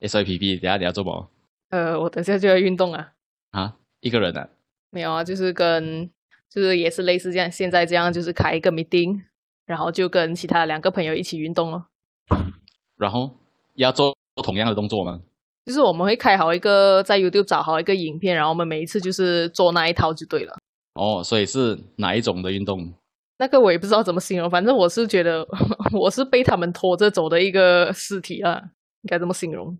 SIPP，等下你要做什么呃，我等下就要运动啊。啊？一个人啊？没有啊，就是跟就是也是类似这样，现在这样就是开一个 meeting，然后就跟其他两个朋友一起运动了。然后要做同样的动作吗？就是我们会开好一个在 YouTube 找好一个影片，然后我们每一次就是做那一套就对了。哦，所以是哪一种的运动？那个我也不知道怎么形容，反正我是觉得 我是被他们拖着走的一个尸体啊，应该这么形容。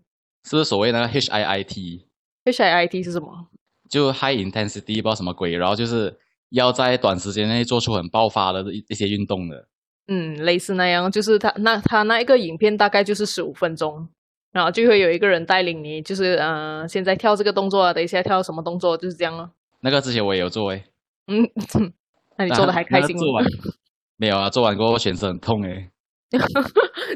是不是所谓那个 HIIT？HIIT 是什么？就 High Intensity 不知道什么鬼，然后就是要在短时间内做出很爆发的一一些运动的。嗯，类似那样，就是他那他那一个影片大概就是十五分钟，然后就会有一个人带领你，就是呃，现在跳这个动作啊，等一下跳什么动作，就是这样了。那个之前我也有做诶，嗯，那你做的还开心吗？那做完没有啊？做完过后全身很痛诶。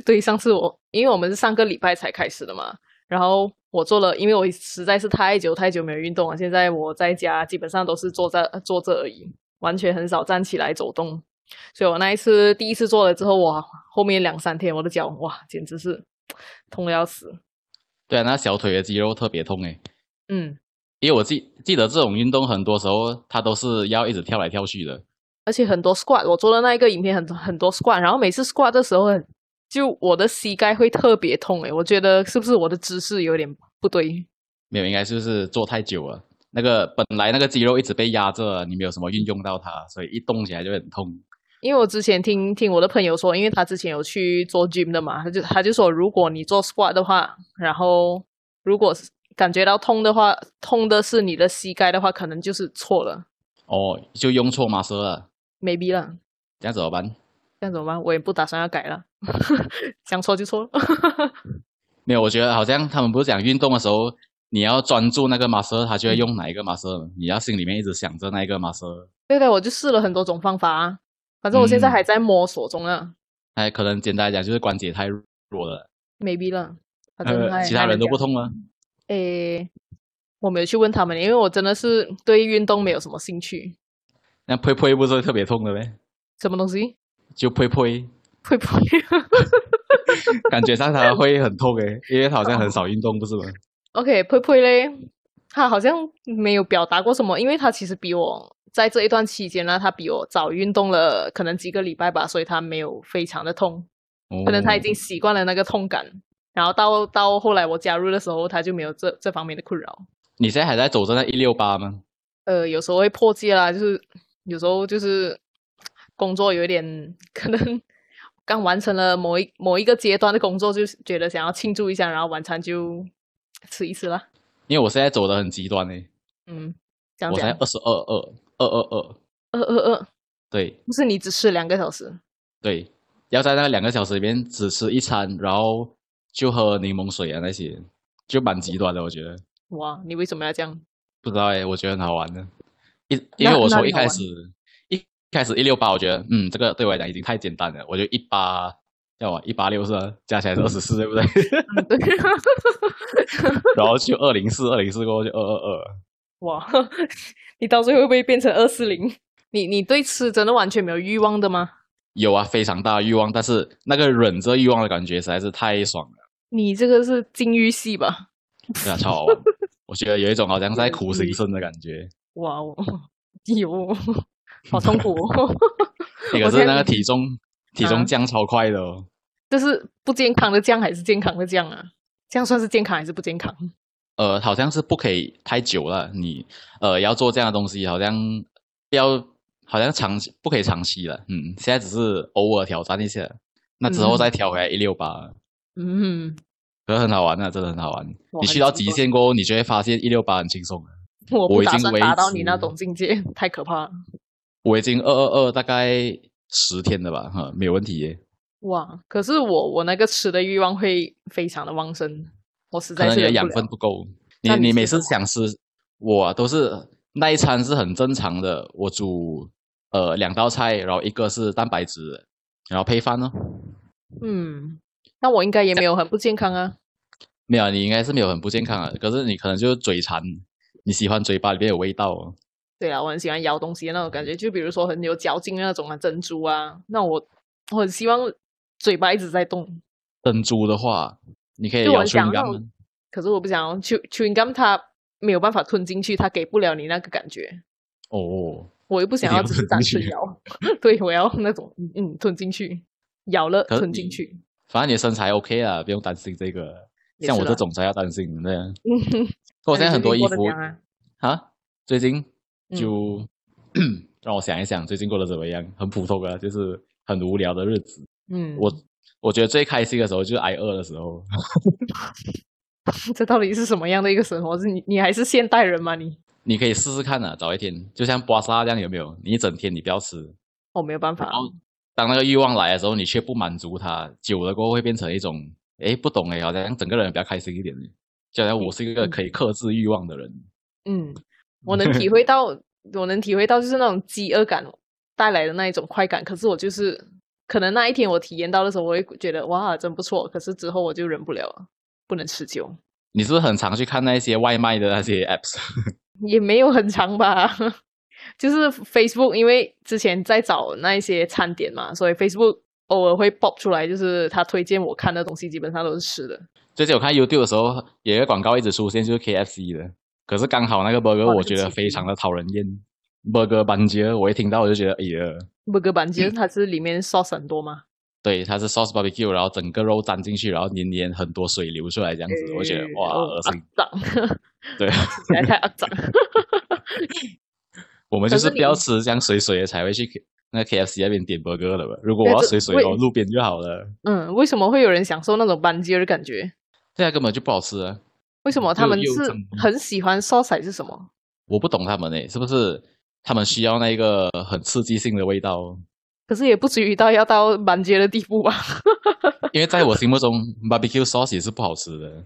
对，上次我因为我们是上个礼拜才开始的嘛，然后我做了，因为我实在是太久太久没有运动了，现在我在家基本上都是坐在坐着而已，完全很少站起来走动。所以我那一次第一次做了之后，哇，后面两三天我的脚哇，简直是痛的要死。对啊，那小腿的肌肉特别痛诶，嗯，因为我记记得这种运动很多时候它都是要一直跳来跳去的。而且很多 squat，我做的那一个影片很很多 squat，然后每次 squat 的时候很，就我的膝盖会特别痛诶，我觉得是不是我的姿势有点不对？没有，应该就是坐太久了。那个本来那个肌肉一直被压着，你没有什么运用到它，所以一动起来就很痛。因为我之前听听我的朋友说，因为他之前有去做 gym 的嘛，他就他就说，如果你做 squat 的话，然后如果感觉到痛的话，痛的是你的膝盖的话，可能就是错了哦，就用错 muscle 了，，maybe 了，这样怎么办？这样怎么办？我也不打算要改了，想错就错了。没有，我觉得好像他们不是讲运动的时候，你要专注那个 muscle，他就会用哪一个 muscle，你要心里面一直想着那一个 muscle。对的，我就试了很多种方法啊，反正我现在还在摸索中啊、哎，可能简单来讲就是关节太弱了，m a y b e 了。反正呃，其他人都不。痛了。还能讲诶，我没有去问他们，因为我真的是对运动没有什么兴趣。那呸呸不是特别痛的呗？什么东西？就呸呸，会不会？感觉上他会很痛诶，因为他好像很少运动，不是吗？OK，呸呸嘞，他好像没有表达过什么，因为他其实比我在这一段期间呢，他比我早运动了可能几个礼拜吧，所以他没有非常的痛，哦可能他已经习惯了那个痛感。然后到到后来我加入的时候，他就没有这这方面的困扰。你现在还在走着那一六八吗？呃，有时候会破戒啦，就是有时候就是工作有一点 可能刚完成了某一某一个阶段的工作，就觉得想要庆祝一下，然后晚餐就吃一吃啦。因为我现在走的很极端呢，嗯，这样我才，二十二二二二二，二二二，对不是你只吃两个小时，对，要在那两个小时里面只吃一餐，然后就喝柠檬水啊那些，就蛮极端的，我觉得。哇，你为什么要这样？不知道诶，我觉得很好玩的。因因为我从一开始一开始一六八，我觉得嗯，这个对我来讲已经太简单了，我就一八要我一八六是吧？加起来是二十四，对不对？嗯，对，然后就二零四，二零四过后就二二二。哇，你到最后会不会变成二四零？你你对吃真的完全没有欲望的吗？有啊，非常大的欲望，但是那个忍着欲望的感觉实在是太爽了，你这个是禁欲系吧？对啊，超好玩。我觉得有一种好像在苦行僧的感觉。哇哦，有，好痛苦哦。那个是那个体重体啊重降超快的哦。这是不健康的降还是健康的降啊？这样算是健康还是不健康？呃，好像是不可以太久了，你呃要做这样的东西，好像不要，好像长期不可以长期了。嗯，现在只是偶尔挑战一下，那之后嗯再调回来一六八，嗯，可是很好玩的，真的很好玩。你去到极限过后，你就会发现一六八很轻松了。我不打算达到你那种境界，太可怕了。我已经二二二大概十天了吧，哈，没有问题耶。哇！可是我我那个吃的欲望会非常的旺盛，我实可能你的养分不够，那你你每次想吃，我啊都是那一餐是很正常的，我煮呃两道菜，然后一个是蛋白质，然后配饭哦。嗯，那我应该也没有很不健康啊。没有，你应该是没有很不健康啊，可是你可能就是嘴馋，你喜欢嘴巴里面有味道哦。对啊，我很喜欢咬东西的那种感觉，就比如说很有嚼劲的那种啊，珍珠啊，那我我很希望嘴巴一直在动。珍珠的话，你可以咬种啊可是我不想要 chew chewing gum，它没有办法吞进去，它给不了你那个感觉。哦，我又不想要只是单纯咬，对我要那种嗯嗯吞进去，咬了吞进去。反正你的身材 OK 啊，不用担心这个。像我这种才要担心的那样。嗯，可我现在很多衣 服那你最近就、让我想一想，最近过得怎么样？很普通啊，就是很无聊的日子。嗯，我我觉得最开心的时候就是挨饿的时候。这到底是什么样的一个生活？是你你还是现代人吗？你你可以试试看啊，找一天，就像刮痧这样，有没有？你一整天你不要吃，我、没有办法然。后当那个欲望来的时候，你却不满足它，久了过后会变成一种，哎，不懂哎，好像整个人比较开心一点，就好像我是一个可以克制欲望的人。嗯，我能体会到，我能体会到就是那种饥饿感带来的那一种快感。可是我就是可能那一天我体验到的时候，我会觉得哇，真不错。可是之后我就忍不了了，不能持久。你是不是很常去看那些外卖的那些 apps？也没有很长吧，就是 Facebook，因为之前在找那一些餐点嘛，所以 Facebook 偶尔会 pop 出来，就是他推荐我看的东西，基本上都是吃的。最近我看 YouTube 的时候，有一个广告一直出现，就是 KFC 的。可是刚好那个 burger 我觉得非常的讨人厌，burger 班杰，我一听到我就觉得，哎呀，burger 版其实它是里面 sauce 很多吗，对，它是 sauce barbecue，然后整个肉沾进去，然后黏黏很多水流出来这样子，我觉得哇，呃恶心。肮脏，对，吃起来太肮脏。我们就是不要吃这样水水的才会去那 KFC 那边点 burger 的吧。如果我要水水为哦，路边就好了。嗯，为什么会有人享受那种班杰的感觉？对啊根本就不好吃啊！为什么他们是很喜欢 sauce 是什么？我不懂他们诶，是不是他们需要那个很刺激性的味道？可是也不至于到要到满街的地步吧？因为在我心目中，barbecue sauce 也是不好吃的。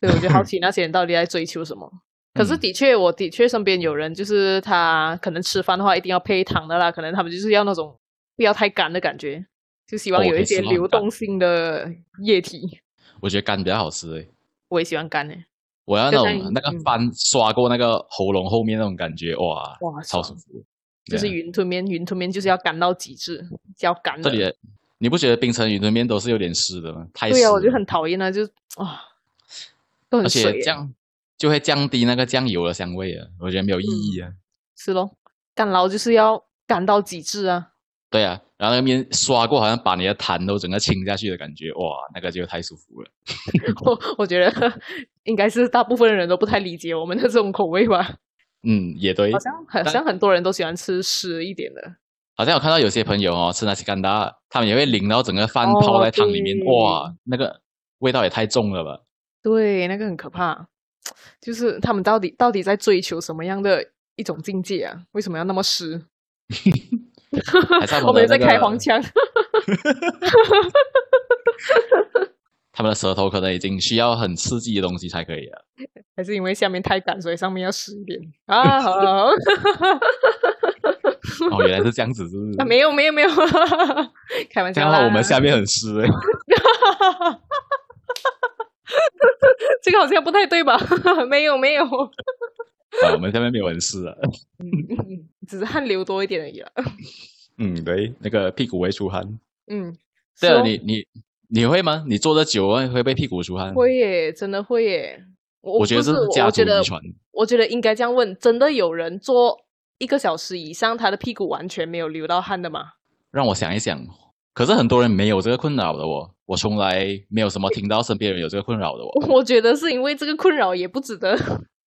对，我就好奇那些人到底在追求什么。可是嗯的确，我的确身边有人，就是他可能吃饭的话一定要配糖的啦，可能他们就是要那种不要太干的感觉，就希望有一些流动性的液体。我觉得干比较好吃诶。我也喜欢干诶，我要那种那个嗯饭刷过那个喉咙后面那种感觉，哇，哇，超舒服。就是云吞面，云吞面就是要干到极致，要干的。这里你不觉得冰城云吞面都是有点湿的吗？太湿对呀、我就很讨厌啊，就啊，都而很水耶。且这样就会降低那个酱油的香味啊，我觉得没有意义啊。是咯，干捞就是要干到极致啊。对啊，然后那个面刷过，好像把你的痰都整个清下去的感觉，哇，那个就太舒服了。我我觉得应该是大部分人都不太理解我们的这种口味吧。嗯，也对好。像好像很多人都喜欢吃湿一点的。好像我看到有些朋友哦，吃那些干达，他们也会淋到整个饭哦泡在汤里面，对哇，那个味道也太重了吧。对，那个很可怕。就是他们到底到底在追求什么样的一种境界啊？为什么要那么湿？我们在开黄腔。他们的舌头可能已经需要很刺激的东西才可以了。还是因为下面太干，所以上面要湿一点 啊？好，哦，原来是这样子，是不是？啊没有没有没有，开玩笑啦。话我们下面很湿欸这个好像不太对吧？没有没有，啊，我们下面没有很湿啊。嗯只是汗流多一点而已了。嗯，对，那个屁股会出汗。嗯，对啊，是哦你你你会吗？你坐的久了会被屁股出汗？会耶，真的会耶。我我觉得这是家族遗传。我觉得应该这样问：真的有人坐一个小时以上，他的屁股完全没有流到汗的吗？让我想一想，可是很多人没有这个困扰的哦，我从来没有什么听到身边人有这个困扰的哦。我觉得是因为这个困扰也不值得，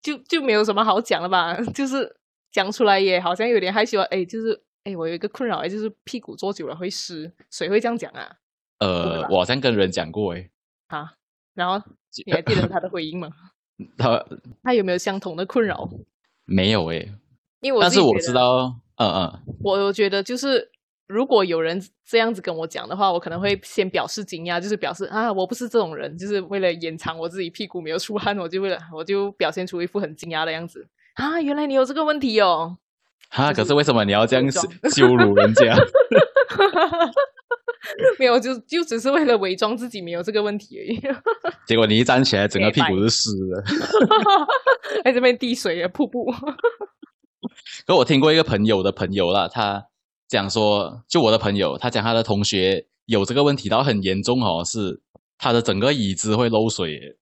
就就没有什么好讲了吧？就是讲出来也好像有点害羞啊。哎，就是哎，我有一个困扰，哎，就是屁股坐久了会湿，谁会这样讲啊？呃我好像跟人讲过诶，好，然后你还记得他的回应吗？他他有没有相同的困扰？没有诶，因为我但是我知道，嗯嗯，我我觉得就是，如果有人这样子跟我讲的话，我可能会先表示惊讶，就是表示啊，我不是这种人，就是为了掩藏我自己屁股没有出汗，我就为了我就表现出一副很惊讶的样子啊，原来你有这个问题哦。啊，可是为什么你要这样羞辱人家？没有，就就只是为了伪装自己没有这个问题而已。结果你一站起来，整个屁股是湿的。在这边滴水啊，瀑布。可我听过一个朋友的朋友啦，他讲说，就我的朋友，他讲他的同学有这个问题，到很严重哦，是他的整个椅子会漏水。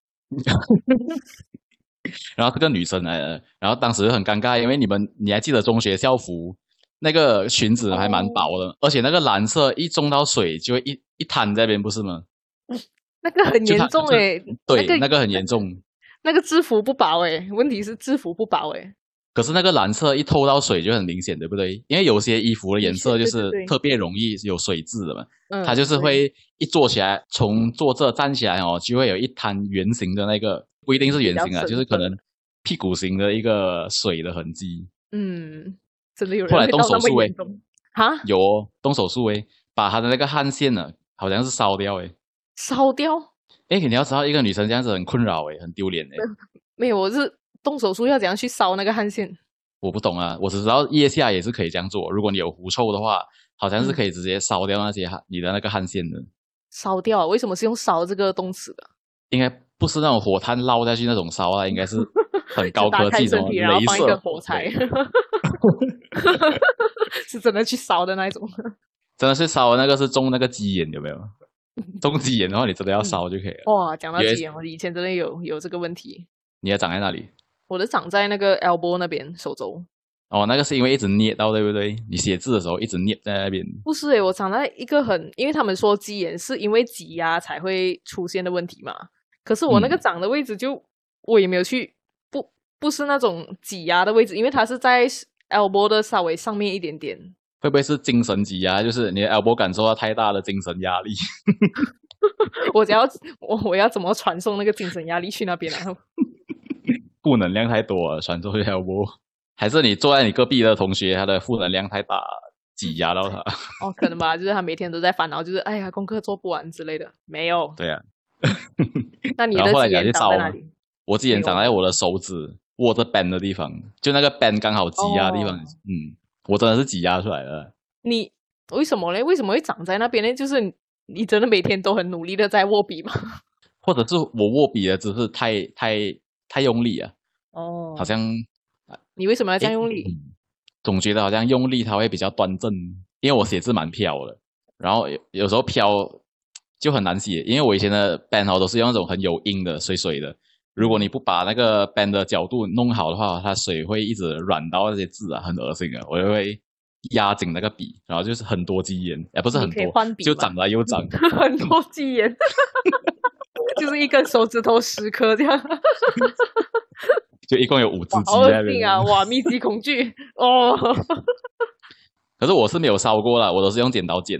然后这个女生来了，然后当时就很尴尬，因为你们你还记得中学校服那个裙子还蛮薄的，而且那个蓝色一中到水就会一一滩在边，不是吗？那个很严重诶，对，那那个很严重。那个制服不薄诶，问题是制服不薄诶。可是那个蓝色一透到水就很明显，对不对？因为有些衣服的颜色就是特别容易有水渍的嘛，它就是会一坐起来，从坐这站起来哦，就会有一滩圆形的那个，不一定是圆形啊，就是可能屁股型的一个水的痕迹。嗯，真的有人后来动手术诶，哈，有哦动手术诶，把他的那个汗腺呢，好像是烧掉诶，烧掉？哎，你要知道一个女生这样子很困扰诶，很丢脸诶。没有，我是。动手术要怎样去烧那个汗腺？我不懂啊，我只知道腋下也是可以这样做。如果你有狐臭的话，好像是可以直接烧掉那些汗，你的那个汗腺的。烧掉？为什么是用烧这个动词的？应该不是那种火炭捞下去那种烧啊，应该是 很高科技的镭射火柴，是真的去烧的那一种。真的是烧那个是中那个鸡眼有没有？中鸡眼的话，你真的要烧就可以了。哇，讲到鸡眼，我以前真的有有这个问题。你要长在哪里？我的长在那个 elbow 那边，手肘。哦，那个是因为一直捏到，对不对？你写字的时候一直捏在那边。不是诶，我长在一个很，因为他们说鸡眼是因为挤压才会出现的问题嘛。可是我那个长的位置就我也没有去，不不是那种挤压的位置，因为它是在 elbow 的稍微上面一点点。会不会是精神挤压？就是你的 elbow 感受到太大的精神压力。我只要我我要怎么传送那个精神压力去那边啊？负能量太多了，传出去要不？还是你坐在你隔壁的同学，他的负能量太大，挤压到他？哦，可能吧，就是他每天都在烦恼，就是哎呀，功课做不完之类的。没有。对啊。那你的鸡眼长在哪里？我之前长在我的手指握着 band 的地方，就那个 band 刚好挤压的地方。嗯，我真的是挤压出来了。你为什么嘞？为什么会长在那边呢？就是你真的每天都很努力的在握笔吗？或者是我握笔的姿势太太太用力啊？哦，好像你为什么要这样用力？总觉得好像用力它会比较端正，因为我写字蛮飘的，然后有有时候飘就很难写，因为我以前的 pen 都是用那种很有音的水水的，如果你不把那个 pen 的角度弄好的话，它水会一直软到那些字啊，很恶心啊，我就会压紧那个笔，然后就是很多积烟，也不是很多，就长来又长，很多积烟，就是一根手指头十颗这样。就一共有五只鸡在那边啊！哇，密集恐惧哦。可是我是没有烧过了，我都是用剪刀剪。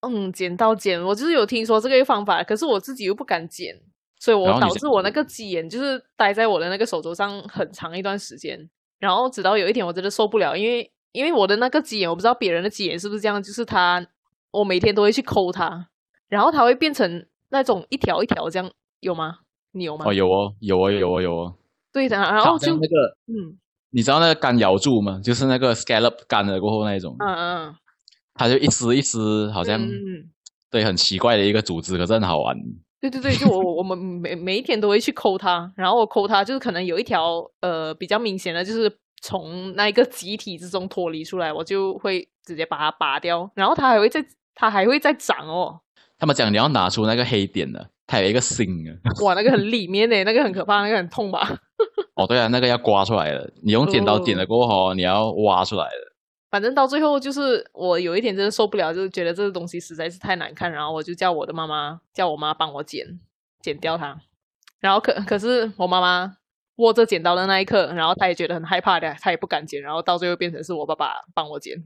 嗯，剪刀剪，我就是有听说这个方法，可是我自己又不敢剪，所以我导致我那个鸡眼就是待在我的那个手肘上很长一段时间。然后直到有一天我真的受不了，因为因为我的那个鸡眼，我不知道别人的鸡眼是不是这样，就是它我每天都会去抠它，然后它会变成那种一条一条这样，有吗？你有吗？哦，有哦，有哦，有哦，有哦。对的，然后就那个，嗯，你知道那个干咬柱吗？就是那个 scallop 干了过后那一种，嗯嗯，它就一丝一丝，好像，嗯对，很奇怪的一个组织，可是很好玩。对对对，就我我们每每一天都会去抠它，然后我抠它，就是可能有一条呃比较明显的，就是从那一个集体之中脱离出来，我就会直接把它拔掉，然后它还会再它还会再长哦。他们讲你要拿出那个黑点的。它有一个心啊！哇，那个很里面呢，那个很可怕，那个很痛吧？哦，对啊，那个要刮出来的。你用剪刀剪了过后，你要挖出来的。反正到最后就是我有一点真的受不了，就是觉得这个东西实在是太难看，然后我就叫我的妈妈，叫我妈帮我剪，剪掉它。然后可可是我妈妈握着剪刀的那一刻，然后她也觉得很害怕的，她也不敢剪，然后到最后变成是我爸爸帮我剪。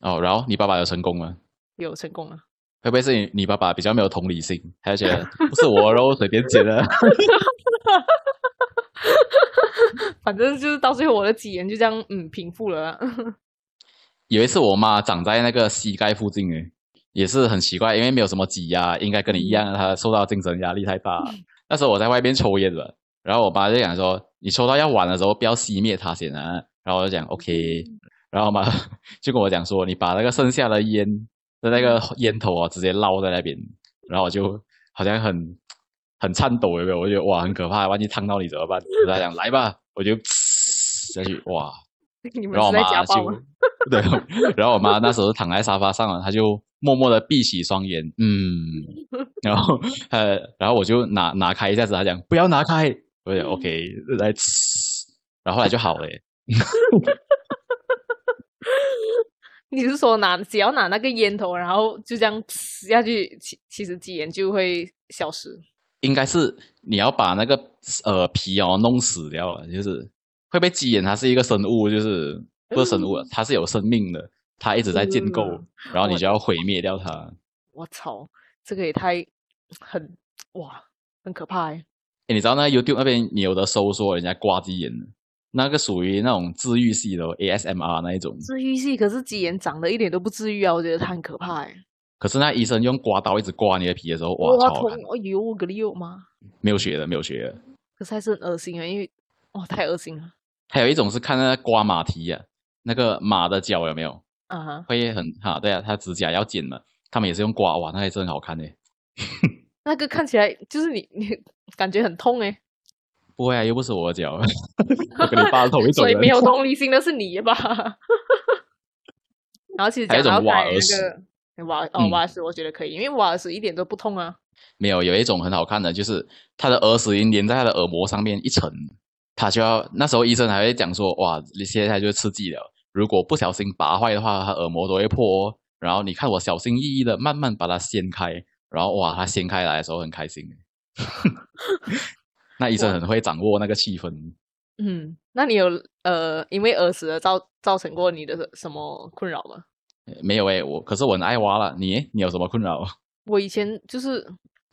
哦，然后你爸爸有成功吗？有成功了。会不会是你你爸爸比较没有同理心，他就觉得不是我肉随便剪的？反正就是到最后我的脊炎就这样嗯平复了。有一次我妈长在那个膝盖附近，诶，也是很奇怪，因为没有什么挤压，应该跟你一样，她受到精神压力太大。那时候我在外边抽烟了，然后我妈就讲说：“你抽到要完的时候，不要熄灭它先啊。”然后我就讲 OK，然后妈 就跟我讲说：“你把那个剩下的烟。”的那个烟头啊，直接捞在那边，然后我就好像很很颤抖，有没有？我觉得哇，很可怕，万一烫到你怎么办？我在讲来吧，我就下去哇，然后我妈就 对，然后我妈那时候躺在沙发上了，她就默默的闭起双眼，嗯，然后呃，然后我就拿拿开一下子，她讲不要拿开，我就 OK 来吃，然后后来就好了耶。你是说拿只要拿那个烟头，然后就这样吃下去，其其实鸡眼就会消失？应该是你要把那个呃皮哦弄死掉了，就是会被鸡眼，它是一个生物，就是不是生物，它是有生命的，它一直在建构，然后你就要毁灭掉它。我操，这个也太很哇，很可怕哎！哎，你知道那 YouTube 那边你有的搜索人家刮鸡眼的？那个属于那种治愈系的 ASMR 那一种，治愈系，可是鸡眼长得一点都不治愈啊！我觉得它很可怕哎。可是那医生用刮刀一直刮你的皮的时候，哇，痛！哎呦，个你有吗？没有血的，没有血的。可是还是很恶心啊，因为哇，太恶心了。还有一种是看那个刮马蹄啊，那个马的脚有没有？啊哈，会很哈，对啊，它指甲要剪嘛，他们也是用刮哇，那还真好看呢。那个看起来就是你你感觉很痛哎。不会啊，又不是我的脚，我跟你爸同一种所以没有 同理心的是你吧？然后其实讲到瓦那个瓦哦瓦斯，我觉得可以，因为瓦斯一点都不痛啊。没有，有一种很好看的，就是它的耳屎已经粘在他的耳膜上面一层，他就要那时候医生还会讲说，哇，你现在就刺激了，如果不小心拔坏的话，他耳膜都会破。然后你看我小心翼翼的慢慢把它掀开，然后哇，他掀开来的时候很开心。那医生很会掌握那个气氛。嗯，那你有呃，因为耳屎而造造成过你的什么困扰吗？没有诶，我可是我很爱挖了。你你有什么困扰？我以前就是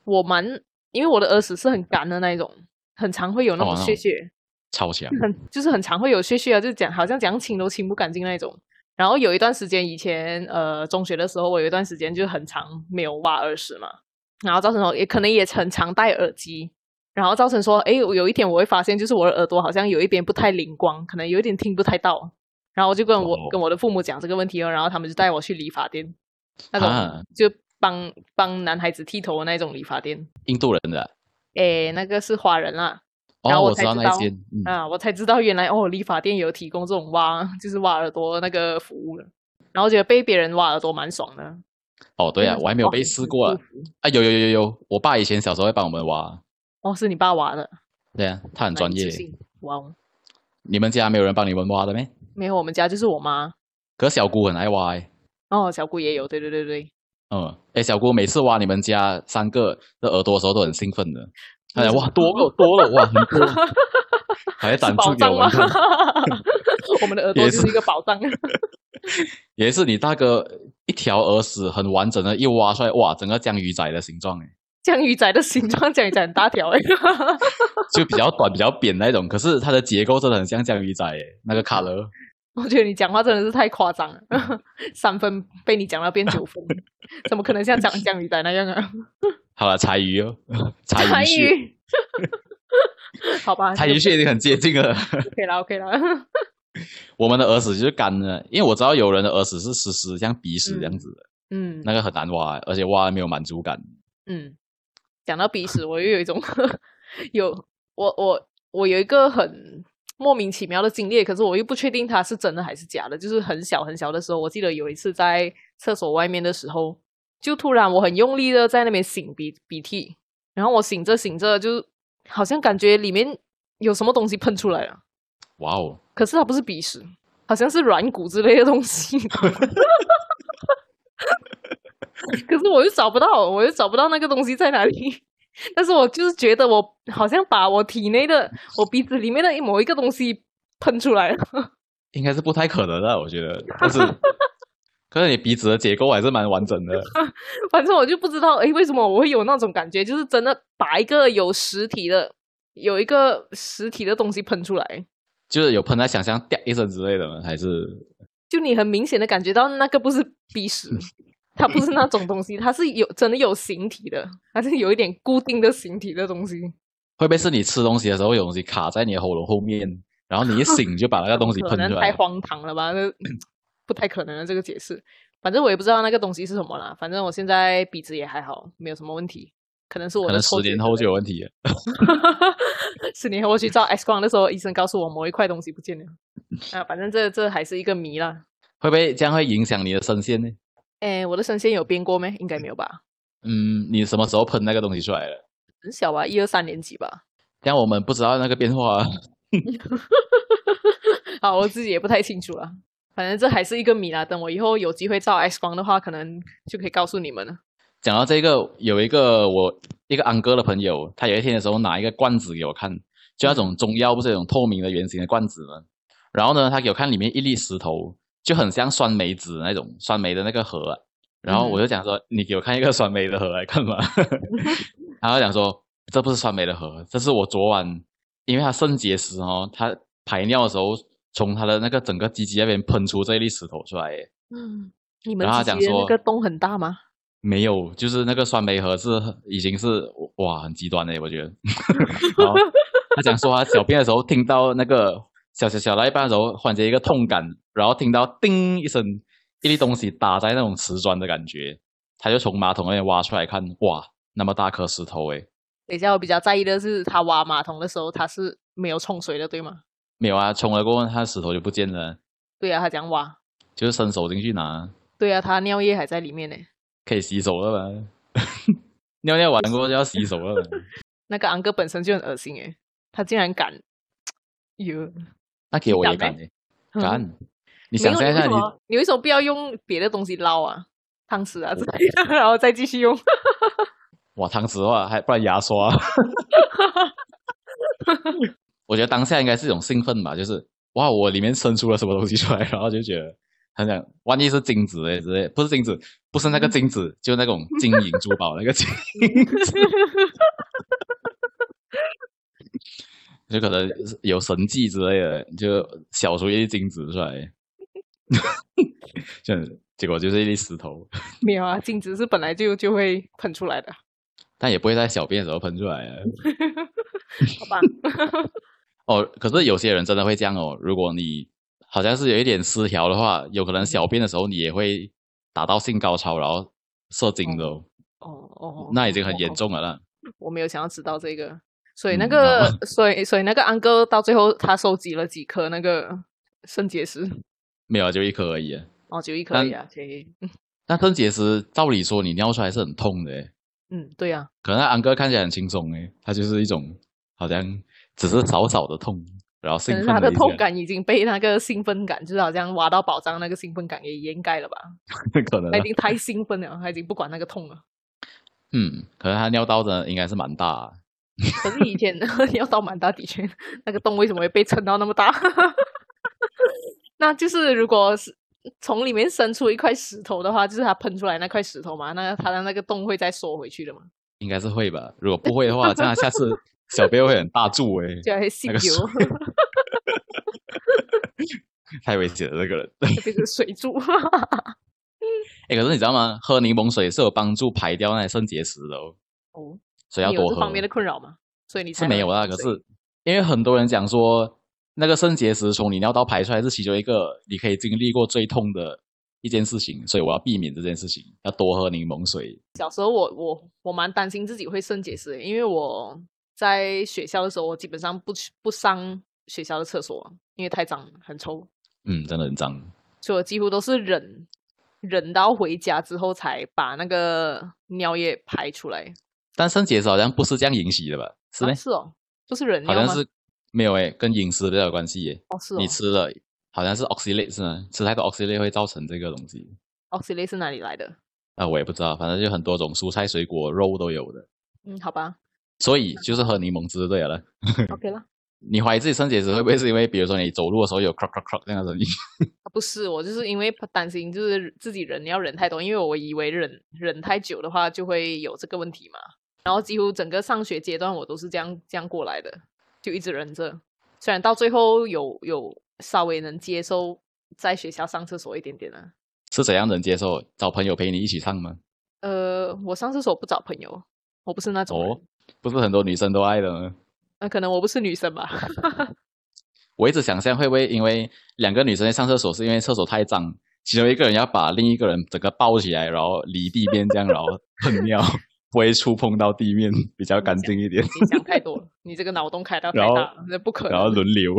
我蛮，因为我的耳屎是很干的那一种，很常会有那种屑屑，超强，很 就是很常会有屑屑啊，就讲好像讲清都清不干净那一种。然后有一段时间以前呃中学的时候，我有一段时间就很长没有挖耳屎嘛，然后造成我也可能也很常戴耳机。然后造成说，哎，有一天我会发现，就是我的耳朵好像有一边不太灵光，可能有一点听不太到。然后我就跟我跟我的父母讲这个问题哦，然后他们就带我去理发店，那种就帮帮男孩子剃头的那种理发店。印度人的？哎，那个是华人啦。然后我才知道啊，我才知道原来哦，理发店有提供这种挖，就是挖耳朵那个服务了。然后觉得被别人挖耳朵蛮爽的。哦，对啊，我还没有被试过啊。啊，有有有有有，我爸以前小时候会帮我们挖。哦，是你爸挖的，对啊，他很专业。哇哦！你们家没有人帮你们挖的没？没有，我们家就是我妈。可小姑很爱挖哎。哦，小姑也有，对对对对。嗯，哎，小姑每次挖你们家三个的耳朵的时候都很兴奋的。哎呀，哇，多了多了，哇，很多，还胆子给我们看。我们的耳朵是一个宝藏。也是你大哥一条耳屎很完整的，一挖出来，哇，整个江鱼仔的形状哎。江鱼仔的形状，江鱼仔很大条哎，就比较短、比较扁那种。可是它的结构真的很像江鱼仔哎，那个卡勒。我觉得你讲话真的是太夸张了，三分被你讲到变九分，怎么可能像讲江鱼仔那样啊？好了，柴鱼哦，柴鱼，好吧，柴鱼血已经很接近了。OK 了，OK 了。我们的耳屎就是干的，因为我知道有人的耳屎是湿湿，像鼻屎这样子的。嗯，那个很难挖，而且挖没有满足感。嗯。讲到鼻屎，我又有一种有我我我有一个很莫名其妙的经历，可是我又不确定它是真的还是假的。就是很小很小的时候，我记得有一次在厕所外面的时候，就突然我很用力的在那边擤鼻鼻涕，然后我擤着擤着，就好像感觉里面有什么东西喷出来了。哇哦！可是它不是鼻屎，好像是软骨之类的东西。可是我又找不到，我又找不到那个东西在哪里。但是我就是觉得我好像把我体内的、我鼻子里面的某一个东西喷出来了。应该是不太可能的，我觉得。但是，可是你鼻子的结构还是蛮完整的。反正我就不知道，哎，为什么我会有那种感觉？就是真的把一个有实体的、有一个实体的东西喷出来，就是有喷在想象掉一声之类的吗？还是？就你很明显的感觉到那个不是鼻屎。它不是那种东西，它是有真的有形体的，它是有一点固定的形体的东西。会不会是你吃东西的时候有东西卡在你的喉咙后面，然后你一醒就把那个东西 喷出来？太荒唐了吧？那不太可能的这个解释。反正我也不知道那个东西是什么啦。反正我现在鼻子也还好，没有什么问题。可能是我可能十年后就有问题了。十年后我去照 X 光的时候，医生告诉我某一块东西不见了。啊，反正这这还是一个谜啦。会不会这样会影响你的声线呢？哎，我的声线有变过没？应该没有吧。嗯，你什么时候喷那个东西出来了？很小吧，一二三年级吧。但我们不知道那个变化。好，我自己也不太清楚了。反正这还是一个谜啦。等我以后有机会照 X 光的话，可能就可以告诉你们了。讲到这个，有一个我一个安哥的朋友，他有一天的时候拿一个罐子给我看，就那种中药不是那种透明的圆形的罐子吗？然后呢，他给我看里面一粒石头，就很像酸梅子那种酸梅的那个核。然后我就讲说，你给我看一个酸梅的核来看嘛。然后讲说，这不是酸梅的核，这是我昨晚，因为他肾结石哦，他排尿的时候从他的那个整个鸡鸡那边喷出这一粒石头出来。嗯，你们鸡鸡那个洞很大吗？没有，就是那个酸梅核是已经是哇很极端的，我觉得。然后他讲说他小便的时候听到那个小小小到一半的时候，缓解一个痛感，然后听到叮一声。一粒东西打在那种瓷砖的感觉，他就从马桶那边挖出来看，哇，那么大颗石头诶。等一下，我比较在意的是，他挖马桶的时候，他是没有冲水的，对吗？没有啊，冲了过后，他石头就不见了。对啊，他这样挖，就是伸手进去拿。对啊，他尿液还在里面呢。可以洗手了吧？尿尿完过后就要洗手了。那个昂哥本身就很恶心诶，他竟然敢，哟，那给我也敢诶，敢。你想象一下，你你为什么不要用别的东西捞啊？汤匙啊之类的，然后再继续用。哇，汤匙的话还不然牙刷。我觉得当下应该是一种兴奋吧，就是哇，我里面生出了什么东西出来，然后就觉得很想，万一是金子哎之类，不是金子，不是那个金子，就那种金银珠宝那个金。就可能有神迹之类的，就小出一粒金子出来。这结果就是一粒石头。没有啊，金子是本来就就会喷出来的，但也不会在小便的时候喷出来啊。好吧。哦，可是有些人真的会这样哦。如果你好像是有一点失调的话，有可能小便的时候你也会达到性高潮，然后射精的。哦哦，那已经很严重了啦。我没有想要知道这个，所以那个，所以所以那个安哥到最后他收集了几颗那个肾结石。没有，就一颗而已。哦，就一颗而已啊。那 肾结石，照理说你尿出来是很痛的。嗯，对呀。可能安哥看起来很轻松诶，他就是一种好像只是少少的痛，然后兴奋。他的痛感已经被那个兴奋感，就是好像挖到宝藏那个兴奋感给掩盖了吧？可能他已经太兴奋了，他已经不管那个痛了。嗯，可能他尿道的应该是蛮大。可是以前尿道蛮大，的确，那个洞为什么会被撑到那么大？那就是如果是从里面伸出一块石头的话，就是它喷出来那块石头嘛，那它的那个洞会再缩回去的嘛？应该是会吧。如果不会的话，这样下次小便会很大柱哎，就会吸油。太危险了，这个人。变成水柱。哎，可是你知道吗？喝柠檬水是有帮助排掉那些肾结石的哦。哦。所以要多喝。方面的困扰吗？所以你是没有啊？可是因为很多人讲说。那个肾结石从你尿道排出来是其中一个你可以经历过最痛的一件事情，所以我要避免这件事情，要多喝柠檬水。小时候我我我蛮担心自己会肾结石，因为我在学校的时候，我基本上不去不上学校的厕所，因为太脏很臭。嗯，真的很脏。所以我几乎都是忍忍到回家之后才把那个尿液排出来。但肾结石好像不是这样引起的吧？是吗？是哦，就是忍尿吗？没有诶，跟饮食比较有关系耶。哦，是。你吃了好像是 oxalate 是吗？吃太多 oxalate 会造成这个东西。oxalate 是哪里来的？啊，我也不知道，反正就很多种蔬菜、水果、肉都有的。嗯，好吧。所以就是喝柠檬汁对了。OK 了。你怀疑自己肾结石会不会是因为，比如说你走路的时候有 crack crack crack 这样的声音？不是，我就是因为担心，就是自己忍要忍太多，因为我以为忍忍太久的话就会有这个问题嘛。然后几乎整个上学阶段我都是这样这样过来的。就一直忍着，虽然到最后有有稍微能接受在学校上厕所一点点了。是怎样能接受？找朋友陪你一起上吗？呃，我上厕所不找朋友，我不是那种。哦，不是很多女生都爱的吗？那可能我不是女生吧。我一直想象会不会因为两个女生在上厕所，是因为厕所太脏，其中一个人要把另一个人整个抱起来，然后离地面这样，然后喷 尿。不会触碰到地面，比较干净一点。你想太多了，你这个脑洞开到太大，那不可能。然后轮流，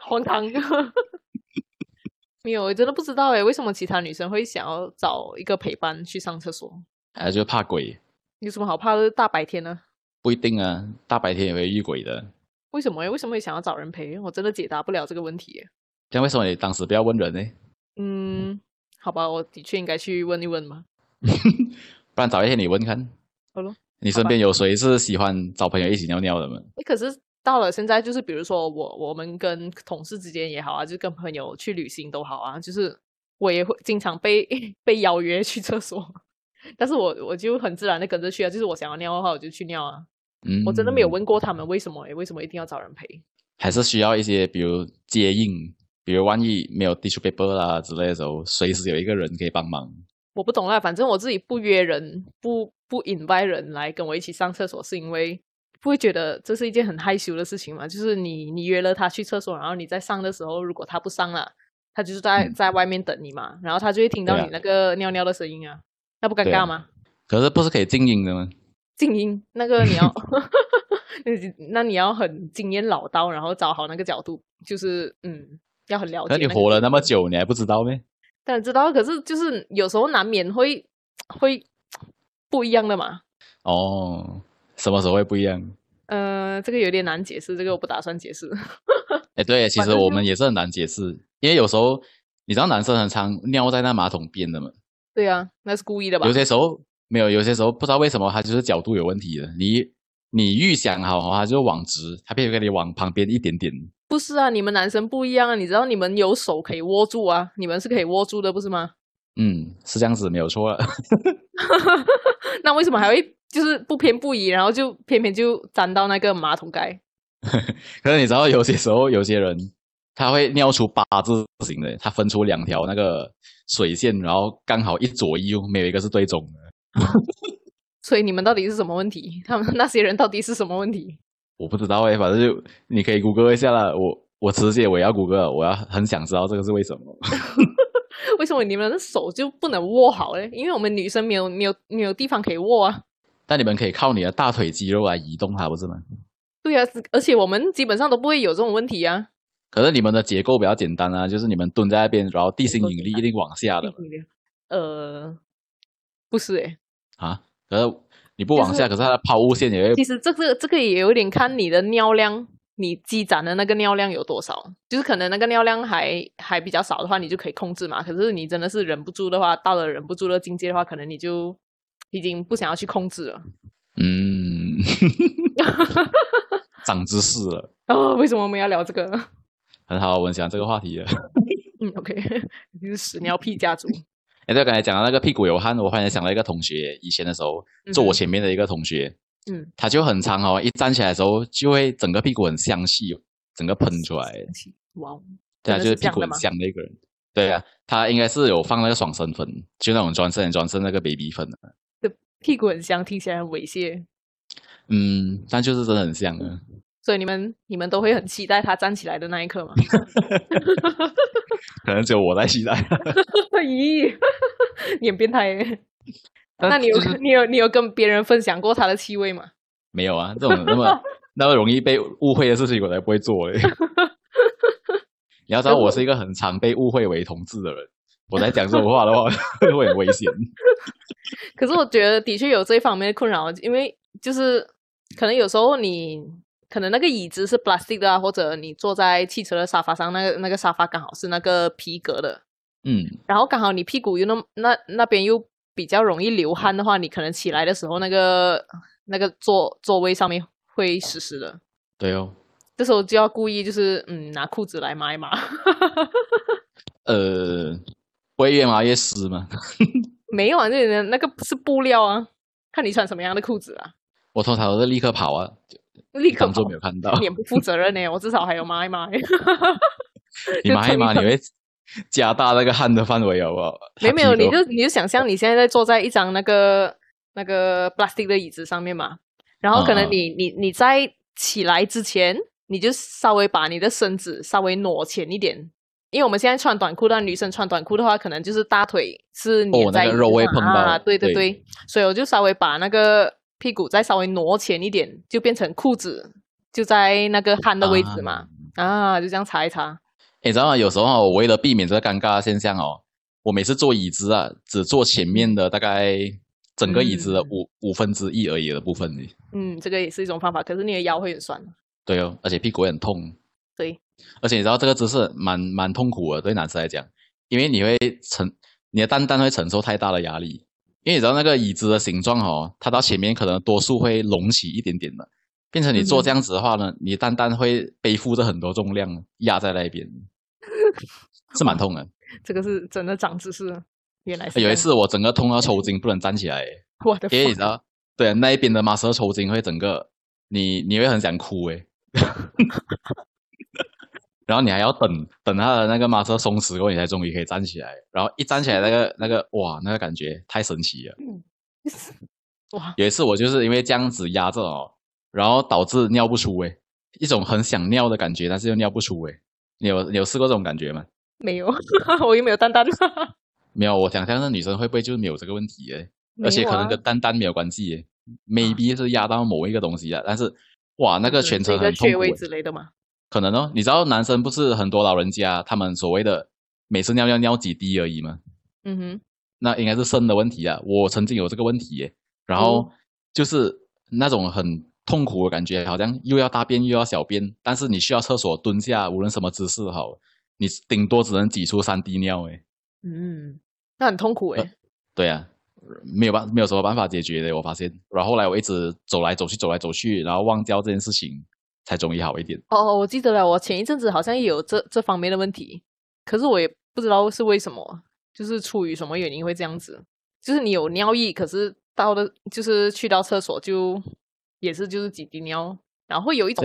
荒唐。没有，我真的不知道诶，为什么其他女生会想要找一个陪伴去上厕所？哎，就怕鬼。有什么好怕的？大白天呢？不一定啊，大白天也会遇鬼的。为什么？为什么会想要找人陪？我真的解答不了这个问题。那为什么你当时不要问人呢？嗯，好吧，我的确应该去问一问嘛。不然找一天你问看。好了。你身边有谁是喜欢找朋友一起尿尿的吗？哎，可是到了现在，就是比如说我我们跟同事之间也好啊，就跟朋友去旅行都好啊，就是我也会经常被 被邀约去厕所，但是我我就很自然的跟着去啊，就是我想要尿的话，我就去尿啊。嗯，我真的没有问过他们为什么，为什么一定要找人陪？还是需要一些，比如接应，比如万一没有 tissue paper 啦之类的时候，随时有一个人可以帮忙。我不懂啦，反正我自己不约人，不不 invite 人来跟我一起上厕所，是因为不会觉得这是一件很害羞的事情嘛？就是你你约了他去厕所，然后你在上的时候，如果他不上了，他就是在在外面等你嘛，然后他就会听到你那个尿尿的声音啊，那不尴尬吗？可是不是可以静音的吗？静音那个你要，那你要很经验老道，然后找好那个角度，就是嗯，要很了解。那你活了那么久，你还不知道咩？当然知道，可是就是有时候难免会 会不一样的嘛。哦，什么时候会不一样？呃，这个有点难解释，这个我不打算解释。哎，对，其实我们也是很难解释，因为有时候你知道男生很常尿在那马桶边的嘛。对啊，那是故意的吧？有些时候没有，有些时候不知道为什么他就是角度有问题的。你你预想好，他就往直，他偏偏给你往旁边一点点。不是啊，你们男生不一样啊！你知道你们有手可以握住啊，你们是可以握住的，不是吗？嗯，是这样子，没有错。那为什么还会就是不偏不倚，然后就偏偏就粘到那个马桶盖？可是你知道，有些时候有些人他会尿出八字形的，它分出两条那个水线，然后刚好一左一右，没有一个是对中的。所以你们到底是什么问题？他们那些人到底是什么问题？我不知道哎，反正就你可以谷歌一下了。我我直接我要谷歌，我要很想知道这个是为什么？为什么你们的手就不能握好嘞？因为我们女生没有没有没有地方可以握啊。但你们可以靠你的大腿肌肉来移动它，不是吗？对啊，而且我们基本上都不会有这种问题啊。可是你们的结构比较简单啊，就是你们蹲在那边，然后地心引力一定往下的。呃，不是哎。啊，可是。你不往下，可是它的抛物线也会。其实这个这个也有点看你的尿量，你积攒的那个尿量有多少。就是可能那个尿量还还比较少的话，你就可以控制嘛。可是你真的是忍不住的话，到了忍不住的境界的话，可能你就已经不想要去控制了。嗯，长知识了 哦！为什么我们要聊这个？很好，我们讲这个话题了。嗯，OK，你是屎尿屁家族。哎，对，刚才讲到那个屁股有汗，我忽然想到一个同学，以前的时候坐我前面的一个同学，嗯，他就很长哦，一站起来的时候就会整个屁股很香气，整个喷出来。哇，对啊，就是屁股很香的一个人。对啊，他应该是有放那个爽身粉，就那种专身专身那个 baby 粉的。屁股很香，听起来很猥亵。嗯，但就是真的很香啊。所以你们你们都会很期待他站起来的那一刻吗？可能只有我在期待。咦，你很变态耶！那你有你有你有跟别人分享过他的气味吗？没有啊，这种那么那么容易被误会的事情，我才不会做嘞。你要知道，我是一个很常被误会为同志的人。我在讲这种话的话，会很危险。可是我觉得的确有这一方面的困扰，因为就是可能有时候你。可能那个椅子是 plastic 的啊，或者你坐在汽车的沙发上，那个那个沙发刚好是那个皮革的，嗯，然后刚好你屁股又那那那边又比较容易流汗的话，你可能起来的时候那个那个座座位上面会湿湿的。对哦，这时候就要故意就是嗯拿裤子来抹一抹。呃，会越抹越湿吗？没有啊，那那个是布料啊，看你穿什么样的裤子啊。我通常都是立刻跑啊。立刻就没有看到，你不负责任呢。我至少还有抹一抹。你抹一抹，你会加大那个汗的范围，好不好？没没有，你就你就想象你现在在坐在一张那个那个 plastic 的椅子上面嘛，然后可能你你你在起来之前，你就稍微把你的身子稍微挪前一点，因为我们现在穿短裤，但女生穿短裤的话，可能就是大腿是粘在肉会碰到，对对对，所以我就稍微把那个。屁股再稍微挪前一点，就变成裤子就在那个汗的位置嘛，啊，就这样擦一擦。你知道吗？有时候我为了避免这个尴尬的现象哦，我每次坐椅子啊，只坐前面的大概整个椅子的五、五分之一而已的部分。嗯，这个也是一种方法，可是你的腰会很酸。对哦，而且屁股也很痛。对，而且你知道这个姿势蛮蛮痛苦的，对男生来讲，因为你会承你的蛋蛋会承受太大的压力，因为你知道那个椅子的形状哦，它到前面可能多数会隆起一点点的，变成你坐这样子的话呢，你单单会背负着很多重量压在那边，是蛮痛的。这个是真的长知识，原来是有一次我整个痛到抽筋，不能站起来，我的，因为你知道，对那一边的马舌抽筋会整个你你会很想哭诶。然后你还要等等他的那个马车松弛过，你才终于可以站起来。然后一站起来，那个那个哇，那个感觉太神奇了。哇！有一次我就是因为这样子压着哦，然后导致尿不出诶，一种很想尿的感觉，但是又尿不出诶。你有你有试过这种感觉吗？没有，我又没有蛋蛋。没有，我想象那女生会不会就是没有这个问题诶？而且可能跟蛋蛋没有关系诶，maybe 是压到某一个东西啊。但是哇，那个全程很痛苦之类的吗？可能哦，你知道男生不是很多老人家，他们所谓的每次尿尿尿几滴而已吗？嗯哼，那应该是肾的问题啊。我曾经有这个问题耶，然后就是那种很痛苦的感觉，好像又要大便又要小便，但是你需要厕所蹲下，无论什么姿势好，你顶多只能挤出三滴尿哎。嗯，那很痛苦哎。对啊，没有办没有什么办法解决的，我发现。然后后来我一直走来走去，走来走去，然后忘掉这件事情。才终于好一点哦，我记得了，我前一阵子好像也有这这方面的问题，可是我也不知道是为什么，就是出于什么原因会这样子，就是你有尿意，可是到的，就是去到厕所就也是就是几滴尿，然后会有一种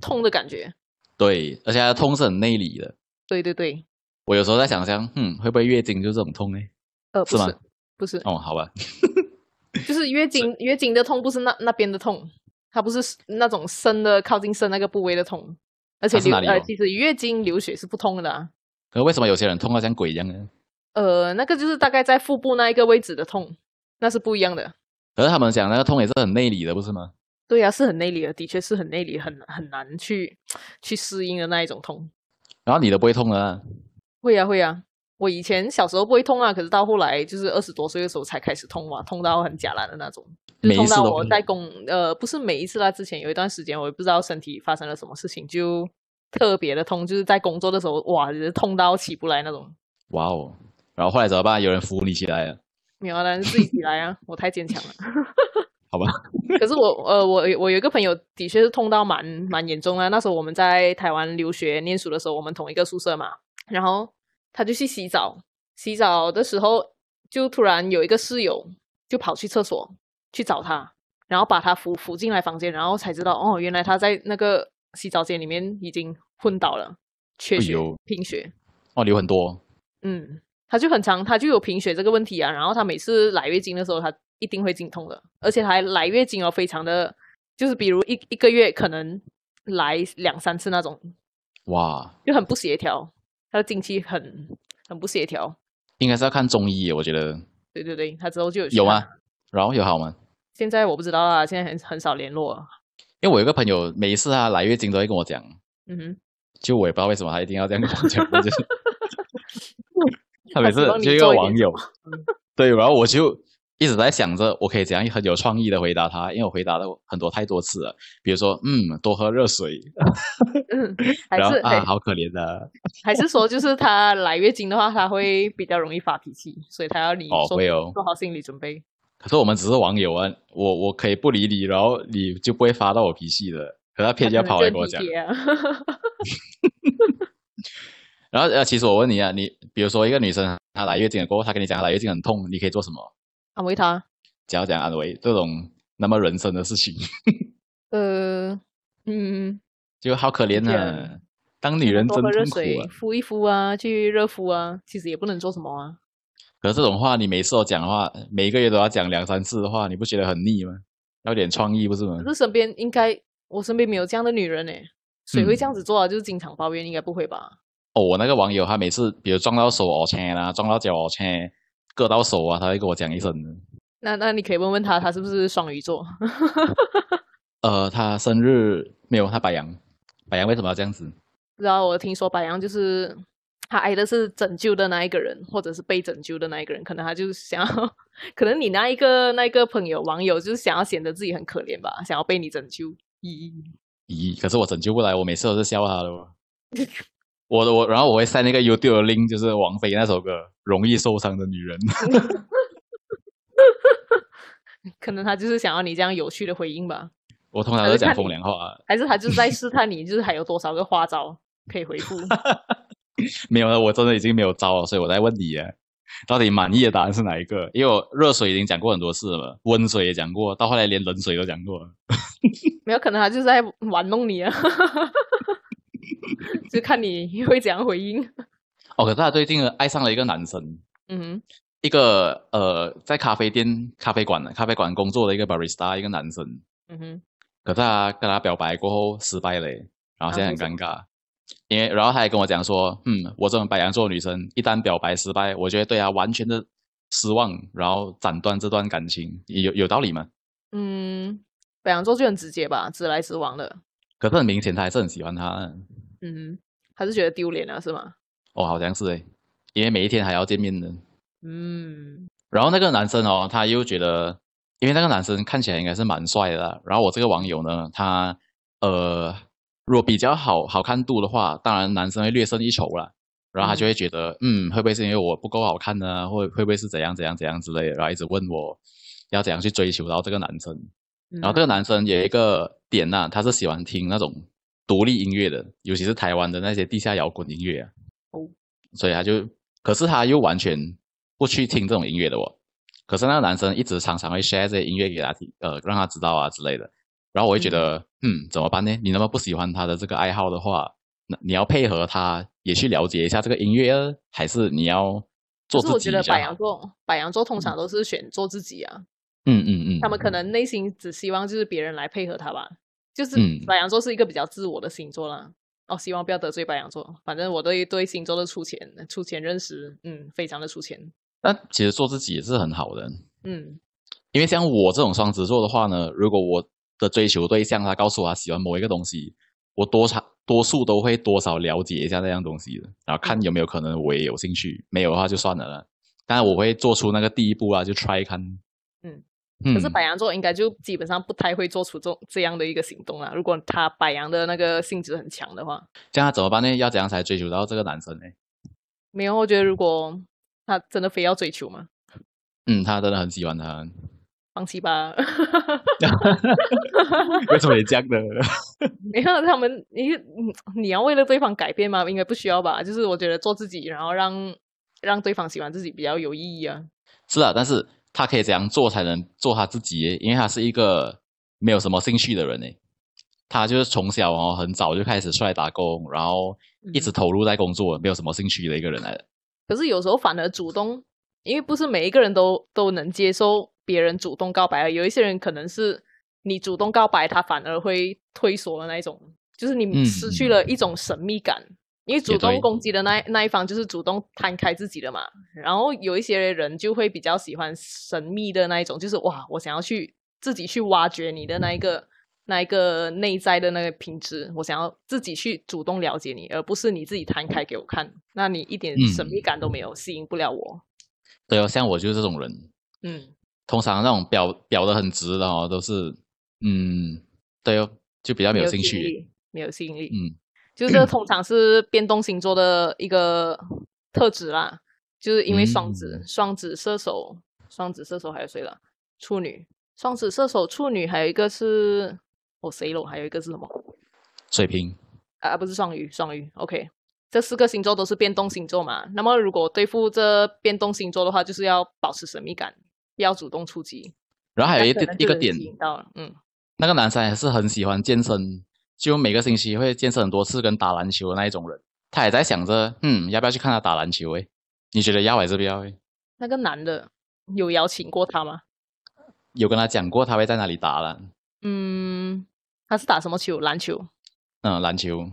痛的感觉，对，而且痛是很内里的，对对对，我有时候在想象，嗯，会不会月经就这种痛呢？呃，是吗？不是，哦，好吧，就是月经 月经的痛不是那那边的痛。它不是那种深的靠近深那个部位的痛，而且流呃，其实月经流血是不痛的。啊。可为什么有些人痛到像鬼一样呢？呃，那个就是大概在腹部那一个位置的痛，那是不一样的。可是他们讲那个痛也是很内里的，不是吗？对呀，是很内里的，的确是很内里，很很难去 去适应的那一种痛。然后你的不会痛啊？会呀会呀，我以前小时候不会痛啊，可是到后来就是二十多岁的时候才开始痛嘛，痛到很假烂的那种。痛到我在工，呃，不是每一次啦。之前有一段时间，我也不知道身体发生了什么事情，就特别的痛，就是在工作的时候，哇，就是痛到起不来那种。哇哦！然后后来怎么办？有人扶你起来了？没有，当然自己起来啊！我太坚强了。好吧。可是我，呃，我我有一个朋友，的确是痛到蛮蛮严重啊。那时候我们在台湾留学念书的时候，我们同一个宿舍嘛。然后他就去洗澡，洗澡的时候就突然有一个室友就跑去厕所。去找他，然后把他扶扶进来房间，然后才知道哦，原来他在那个洗澡间里面已经昏倒了，缺血、贫血。哦，流很多。嗯，他就很长，他就有贫血这个问题啊。然后他每次来月经的时候，他一定会经痛的，而且还来月经哦，非常的，就是比如一一个月可能来两三次那种。哇，就很不协调，他的经期很很不协调。应该是要看中医，我觉得。对对对，他之后就有有吗？然后有好吗？现在我不知道啊，现在很很少联络。因为我有个朋友，每一次他来月经都会跟我讲，嗯哼，就我也不知道为什么他一定要这样跟我讲，就是 他每次就一个网友，对，然后我就一直在想着，我可以怎样很有创意的回答他，因为我回答了很多太多次了，比如说，嗯，多喝热水，嗯，还是啊，好可怜的，还是说就是他来月经的话，他会比较容易发脾气，所以他要你做做好心理准备。可是我们只是网友啊，我我可以不理你，然后你就不会发到我脾气的。可他偏要跑来跟我讲。然后呃，其实我问你啊，你比如说一个女生她来月经过后，她跟你讲她来月经很痛，你可以做什么？安慰她。讲讲安慰这种那么人生的事情。呃，嗯，就好可怜啊，当女人真痛苦啊。敷一敷啊，去热敷啊，其实也不能做什么啊。可是这种话，你每次都讲的话，每一个月都要讲两三次的话，你不觉得很腻吗？要点创意不是吗？可是身边应该我身边没有这样的女人诶，谁会这样子做啊？就是经常抱怨，应该不会吧？哦，我那个网友他每次比如撞到手哦青啦，撞到脚哦青，割到手啊，他会跟我讲一声。那那你可以问问他，他是不是双鱼座？呃，他生日没有，他白羊，白羊为什么要这样子？不知道我听说白羊就是他爱的是拯救的那一个人，或者是被拯救的那一个人，可能他就是想要，可能你那一个那一个朋友网友就是想要显得自己很可怜吧，想要被你拯救。咦，咦，可是我拯救不来，我每次都是笑他的。我的我，然后我会塞那个 YouTube 的 link，就是王菲那首歌《容易受伤的女人》。可能他就是想要你这样有趣的回应吧。我通常都讲风凉话，还是他就是在试探你，就是还有多少个花招可以回复？没有了，我真的已经没有招了，所以我在问你啊，到底满意的答案是哪一个？因为我热水已经讲过很多次了，温水也讲过，到后来连冷水都讲过了。没有可能，他就是在玩弄你啊，就看你会怎样回应。哦，可是他最近爱上了一个男生，嗯哼，一个呃，在咖啡店、咖啡馆、咖啡馆工作的一个 barista，一个男生，嗯哼。可是他跟他表白过后失败了，然后现在很尴尬，因为然后他还跟我讲说，嗯，我这种白羊座女生一旦表白失败，我觉得对他完全的失望，然后斩断这段感情，有有道理吗？嗯，白羊座就很直接吧，直来直往的。可是很明显他还是很喜欢他，嗯，还是觉得丢脸了是吗？哦，好像是诶，因为每一天还要见面的。嗯，然后那个男生哦，他又觉得。因为那个男生看起来应该是蛮帅的，然后我这个网友呢，他呃，如果比较好好看度的话，当然男生会略胜一筹了，然后他就会觉得，嗯，会不会是因为我不够好看呢？或会不会是怎样怎样怎样之类的？然后一直问我要怎样去追求到这个男生。然后这个男生有一个点呐，他是喜欢听那种独立音乐的，尤其是台湾的那些地下摇滚音乐啊。哦，所以他就，可是他又完全不去听这种音乐的哦。可是那个男生一直常常会 share 这些音乐给他听，呃，让他知道啊之类的。然后我会觉得，嗯，怎么办呢？你那么不喜欢他的这个爱好的话，那你要配合他，也去了解一下这个音乐，还是你要做自己？我觉得白羊座，白羊座通常都是选做自己啊。嗯嗯嗯。他们可能内心只希望就是别人来配合他吧。就是白羊座是一个比较自我的星座啦。哦，希望不要得罪白羊座。反正我对对星座的出钱出钱认识，嗯，非常的出钱。那其实做自己也是很好的，嗯，因为像我这种双子座的话呢，如果我的追求对象他告诉我他喜欢某一个东西，我多少多数都会多少了解一下那样东西的，然后看有没有可能我也有兴趣，没有的话就算了了。当然我会做出那个第一步啊，就 try 看。嗯，可是白羊座应该就基本上不太会做出这这样的一个行动啊。如果他白羊的那个性质很强的话，这样他怎么办呢？要怎样才追求到这个男生呢？没有，我觉得如果。他真的非要追求吗？嗯，他真的很喜欢他。放弃吧。为什么也这样的？没有他们，你你要为了对方改变吗？应该不需要吧。就是我觉得做自己，然后让让对方喜欢自己比较有意义啊。是啊，但是他可以怎样做才能做他自己？因为他是一个没有什么兴趣的人呢。他就是从小哦很早就开始出来打工，然后一直投入在工作，没有什么兴趣的一个人来的。可是有时候反而主动，因为不是每一个人都都能接受别人主动告白，有一些人可能是你主动告白，他反而会退缩的那一种，就是你失去了一种神秘感。因为主动攻击的那那一方就是主动摊开自己的嘛，然后有一些人就会比较喜欢神秘的那一种，就是哇，我想要去自己去挖掘你的那一个。那一个内在的那个品质，我想要自己去主动了解你，而不是你自己摊开给我看。那你一点神秘感都没有，吸引不了我。对哦，像我就是这种人。嗯，通常那种表表的很直的哦，都是嗯，对哦，就比较没有兴趣，没有吸引力。嗯，就是通常是变动星座的一个特质啦，就是因为双子、双子、射手、双子、射手还有谁了？处女、双子、射手、处女，还有一个是。哦谁喽，还有一个是什么？水瓶啊，不是双鱼，双鱼。OK，这四个星座都是变动星座嘛。那么，如果对付这变动星座的话，就是要保持神秘感，不要主动出击。然后还有一一个点，嗯，那个男生还是很喜欢健身，就每个星期会健身很多次，跟打篮球的那一种人。他也在想着，嗯，要不要去看他打篮球？哎，你觉得要还是不要？那个男的有邀请过他吗？有跟他讲过他会在哪里打了？嗯。他是打什么球？篮球。嗯，篮球。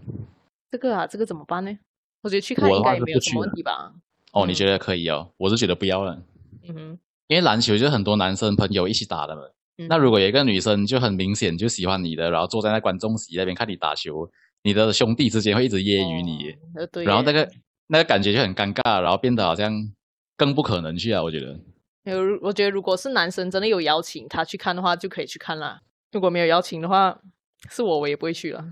这个啊，这个怎么办呢？我觉得去看应该也没有什么问题吧。哦，你觉得可以哦？我是觉得不要了。嗯哼。因为篮球就是很多男生朋友一起打的嘛。那如果有一个女生就很明显就喜欢你的，然后坐在那观众席那边看你打球，你的兄弟之间会一直揶揄你对，然后那个那个感觉就很尴尬，然后变得好像更不可能去啊，我觉得。有，我觉得如果是男生真的有邀请他去看的话，就可以去看啦。如果没有邀请的话，是我我也不会去了。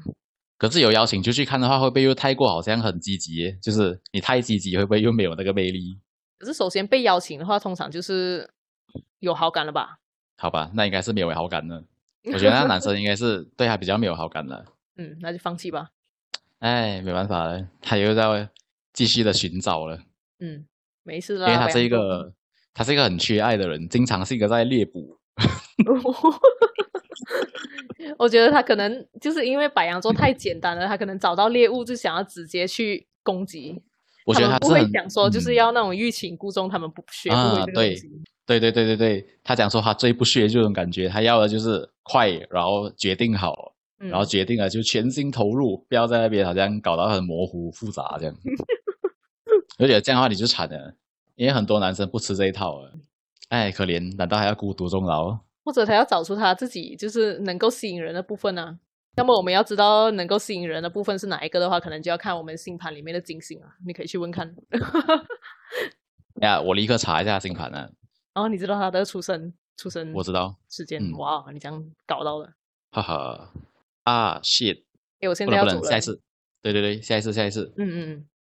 可是有邀请就去看的话，会不会又太过好像很积极？就是你太积极，会不会又没有那个魅力？可是首先被邀请的话，通常就是有好感了吧？好吧，那应该是没有好感的。我觉得那男生应该是 对他比较没有好感的。嗯，那就放弃吧。哎，没办法了，他又在继续的寻找了。嗯，没事啦。因为他是一个，他是一个很缺爱的人，经常是一个在猎捕。我觉得他可能就是因为白羊座太简单了，他可能找到猎物就想要直接去攻击。我觉得他们不会他是很讲说就是嗯要那种欲擒故纵，他们不学不啊会这个对东西。对对对对对，他讲说他最不屑这种感觉，他要的就是快，然后决定好，嗯然后决定了就全心投入，不要在那边好像搞到很模糊复杂这样。我觉得这样的话你就惨了，因为很多男生不吃这一套啊。哎，可怜，难道还要孤独终老？或者他要找出他自己就是能够吸引人的部分呢、那么我们要知道能够吸引人的部分是哪一个的话，可能就要看我们星盘里面的金星啊。你可以去问看。呀，我立刻查一下星盘啊，然后你知道他的出生出生我知道，时间，嗯哇，你这样搞到了。哈哈，啊，shit，哎，我现不能不能，在要走了。下一次，对对对，下一次下一次，嗯嗯嗯，